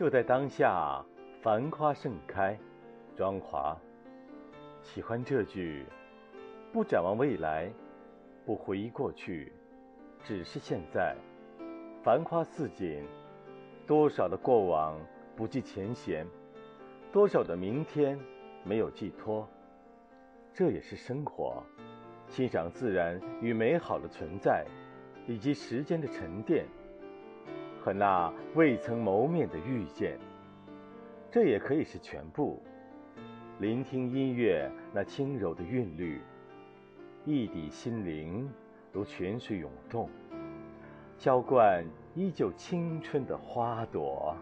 就在当下，繁花盛开，庄华。喜欢这句：不展望未来，不回忆过去，只是现在。繁花似锦，多少的过往不计前嫌，多少的明天没有寄托。这也是生活，欣赏自然与美好的存在，以及时间的沉淀。和那未曾谋面的遇见，这也可以是全部。聆听音乐那轻柔的韵律，一抵心灵如泉水涌动，浇灌依旧青春的花朵。